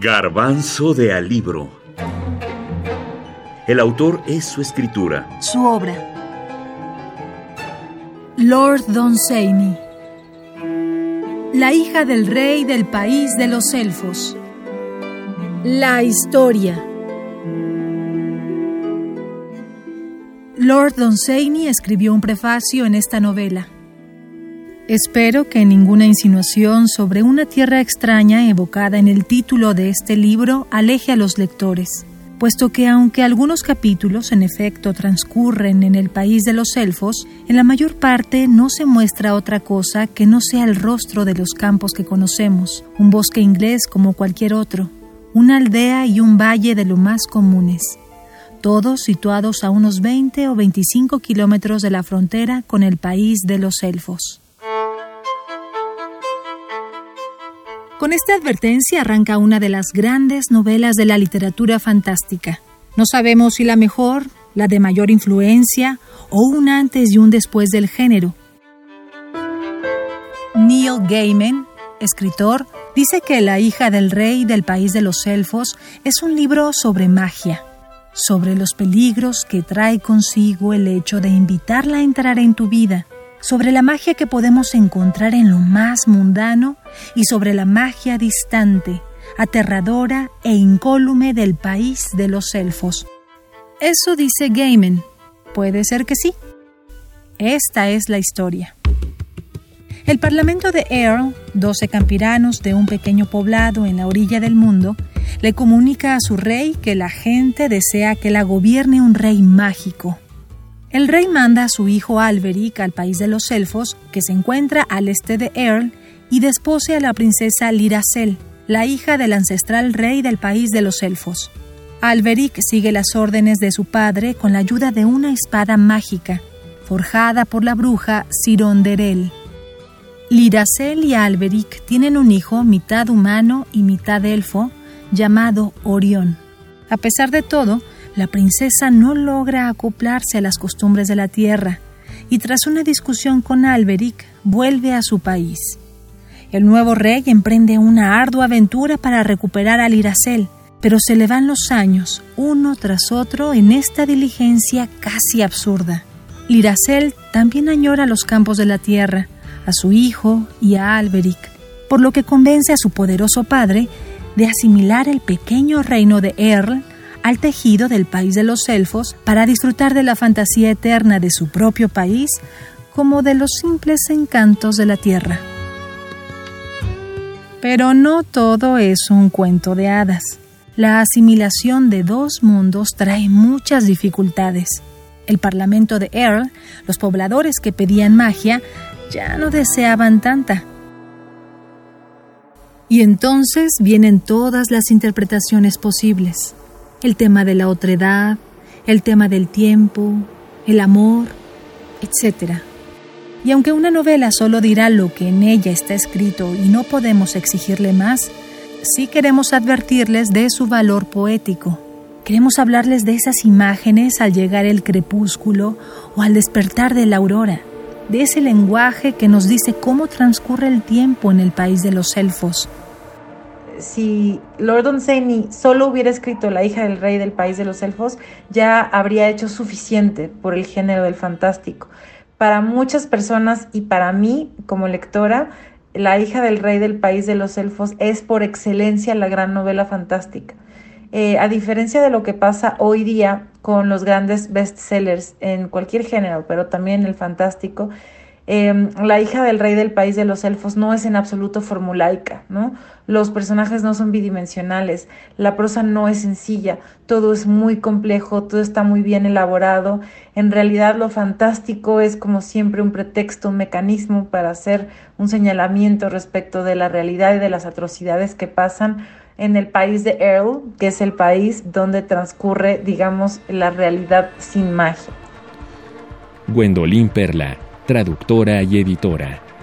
Garbanzo de Alibro. El autor es su escritura. Su obra. Lord Dunsany. La hija del rey del país de los elfos. La historia. Lord Dunsany escribió un prefacio en esta novela. Espero que ninguna insinuación sobre una tierra extraña evocada en el título de este libro aleje a los lectores, puesto que aunque algunos capítulos en efecto transcurren en el país de los elfos, en la mayor parte no se muestra otra cosa que no sea el rostro de los campos que conocemos, un bosque inglés como cualquier otro, una aldea y un valle de lo más comunes, todos situados a unos 20 o 25 kilómetros de la frontera con el país de los elfos. Con esta advertencia arranca una de las grandes novelas de la literatura fantástica. No sabemos si la mejor, la de mayor influencia o un antes y un después del género. Neil Gaiman, escritor, dice que La hija del rey del país de los elfos es un libro sobre magia, sobre los peligros que trae consigo el hecho de invitarla a entrar en tu vida sobre la magia que podemos encontrar en lo más mundano y sobre la magia distante, aterradora e incólume del país de los elfos. Eso dice Gaiman. Puede ser que sí. Esta es la historia. El Parlamento de Earl, doce campiranos de un pequeño poblado en la orilla del mundo, le comunica a su rey que la gente desea que la gobierne un rey mágico, el rey manda a su hijo Alberic al país de los elfos, que se encuentra al este de Earl, y despose a la princesa Liracel, la hija del ancestral rey del país de los elfos. Alberic sigue las órdenes de su padre con la ayuda de una espada mágica, forjada por la bruja Sironderel. Liracel y Alberic tienen un hijo mitad humano y mitad elfo, llamado Orión. A pesar de todo, la princesa no logra acoplarse a las costumbres de la tierra y tras una discusión con Alberic vuelve a su país. El nuevo rey emprende una ardua aventura para recuperar a Liracel, pero se le van los años, uno tras otro, en esta diligencia casi absurda. Liracel también añora los campos de la tierra, a su hijo y a Alberic, por lo que convence a su poderoso padre de asimilar el pequeño reino de Earl al tejido del país de los elfos para disfrutar de la fantasía eterna de su propio país como de los simples encantos de la tierra. Pero no todo es un cuento de hadas. La asimilación de dos mundos trae muchas dificultades. El Parlamento de Earl, los pobladores que pedían magia, ya no deseaban tanta. Y entonces vienen todas las interpretaciones posibles el tema de la otredad, el tema del tiempo, el amor, etc. Y aunque una novela solo dirá lo que en ella está escrito y no podemos exigirle más, sí queremos advertirles de su valor poético. Queremos hablarles de esas imágenes al llegar el crepúsculo o al despertar de la aurora, de ese lenguaje que nos dice cómo transcurre el tiempo en el país de los elfos, si Lord Dunsany solo hubiera escrito La hija del rey del país de los elfos, ya habría hecho suficiente por el género del fantástico. Para muchas personas y para mí como lectora, La hija del rey del país de los elfos es por excelencia la gran novela fantástica. Eh, a diferencia de lo que pasa hoy día con los grandes bestsellers en cualquier género, pero también el fantástico, Em, la hija del rey del país de los elfos no es en absoluto formulaica, ¿no? Los personajes no son bidimensionales, la prosa no es sencilla, todo es muy complejo, todo está muy bien elaborado. En realidad lo fantástico es como siempre un pretexto, un mecanismo para hacer un señalamiento respecto de la realidad y de las atrocidades que pasan en el país de Earl, que es el país donde transcurre, digamos, la realidad sin magia. Gwendolyn Perla traductora y editora.